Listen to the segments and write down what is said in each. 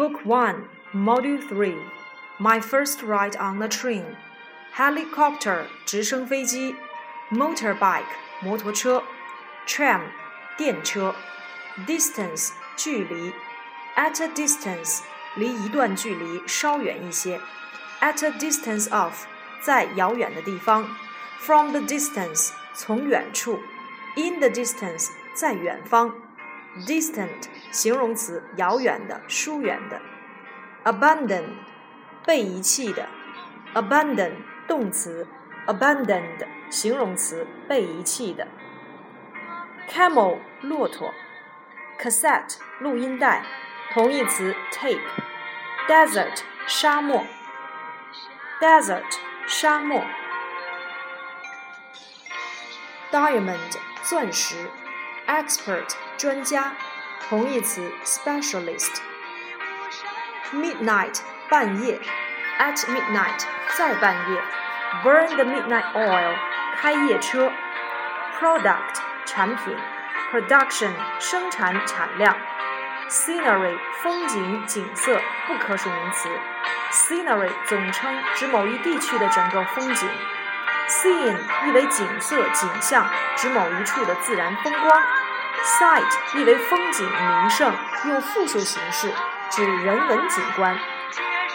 Book One, Module Three, My First Ride on a Train, Helicopter 直升飞机，Motorbike 摩托车，Tram 电车，Distance 距离，At a distance 离一段距离稍远一些，At a distance of 在遥远的地方，From the distance 从远处，In the distance 在远方 ，Distant 形容词遥远的、疏远的，Abandon 被遗弃的，Abandon 动词，Abandoned 形容词被遗弃的，Camel 骆驼，Cassette 录音带，同义词 tape，Desert 沙漠，Desert 沙漠，Diamond 钻石，Expert 专家，同义词 specialist。Midnight 半夜，at midnight 在半夜，burn the midnight oil 开夜车，product 产品，production 生产产量，scenery 风景景色不可数名词，scenery 总称指某一地区的整个风景，scene 意为景色景象，指某一处的自然风光，sight 意为风景名胜，用复数形式。指人文景观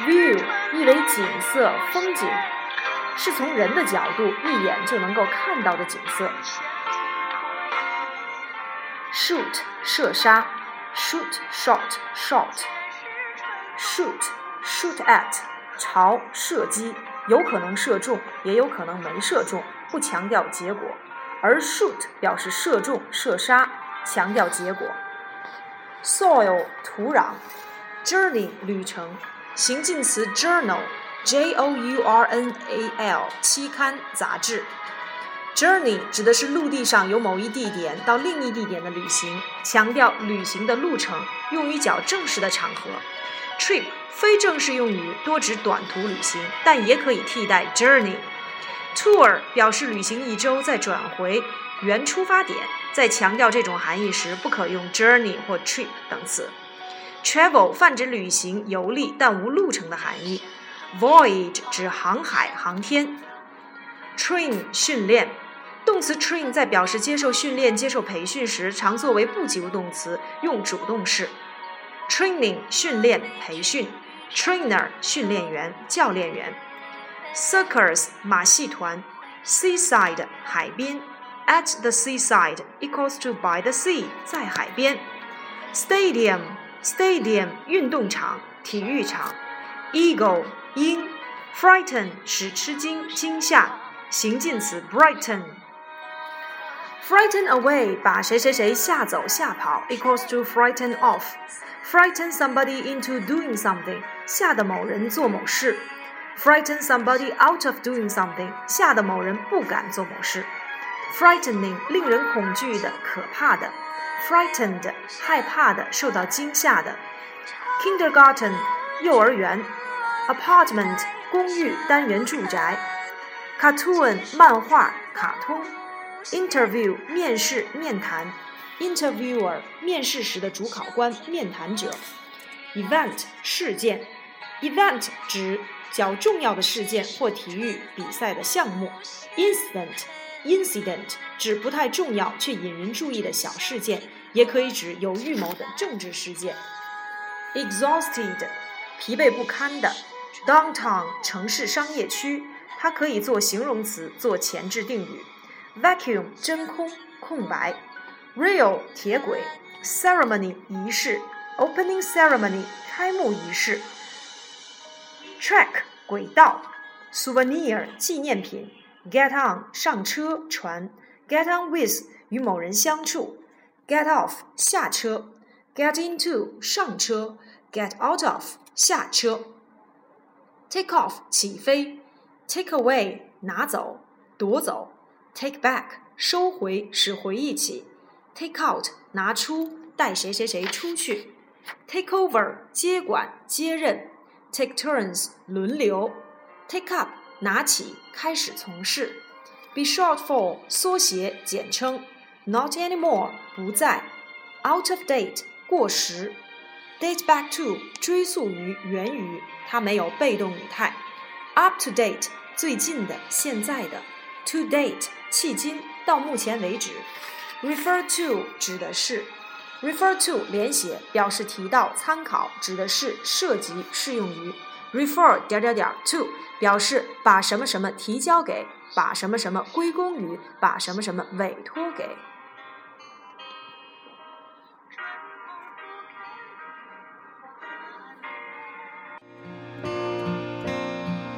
，view 意为景色、风景，是从人的角度一眼就能够看到的景色。shoot 射杀，shoot shot shot，shoot shoot at 朝射击，有可能射中，也有可能没射中，不强调结果，而 shoot 表示射中、射杀，强调结果。soil 土壤。Journey 旅程，形近词 journal，J O U R N A L 期刊杂志。Journey 指的是陆地上由某一地点到另一地点的旅行，强调旅行的路程，用于较正式的场合。Trip 非正式用语，多指短途旅行，但也可以替代 journey。Tour 表示旅行一周再转回原出发点，在强调这种含义时，不可用 journey 或 trip 等词。Travel 泛指旅行、游历，但无路程的含义。Voyage 指航海、航天。Train 训练，动词 train 在表示接受训练、接受培训时，常作为不及物动词，用主动式。Training 训练、培训。Trainer 训练员、教练员。Circus 马戏团。Seaside 海边。At the seaside equals to by the sea 在海边。Stadium Stadium 运动场、体育场，Eagle 鹰，Frighten 使吃惊、惊吓，形近词 brighten。Frighten away 把谁谁谁吓走、吓跑，equals to frighten off。Frighten somebody into doing something 吓得某人做某事。Frighten somebody out of doing something 吓得某人不敢做某事。 Frightening 令人恐惧的、可怕的。frightened 害怕的，受到惊吓的。kindergarten 幼儿园，apartment 公寓单元住宅，cartoon 漫画卡通，interview 面试面谈，interviewer 面试时的主考官面谈者，event 事件，event 指较重要的事件或体育比赛的项目，incident incident 指不太重要却引人注意的小事件。也可以指有预谋的政治事件。exhausted，疲惫不堪的。downtown，城市商业区，它可以做形容词，做前置定语。vacuum，真空，空白。rail，铁轨。ceremony，仪式。opening ceremony，开幕仪式。track，轨道。souvenir，纪念品。Get on，上车，船。get on with，与某人相处。get off 下车，get into 上车，get out of 下车，take off 起飞，take away 拿走夺走，take back 收回使回忆起，take out 拿出带谁谁谁出去，take over 接管接任，take turns 轮流，take up 拿起开始从事，be short for 缩写简称。Not anymore，不再。Out of date，过时。Date back to 追溯于源于，它没有被动语态。Up to date 最近的，现在的。To date 迄今到目前为止。Refer to 指的是。Refer to 连写表示提到、参考，指的是涉及、适用于。Refer 点点点 to 表示把什么什么提交给，把什么什么归功于，把什么什么委托给。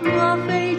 若非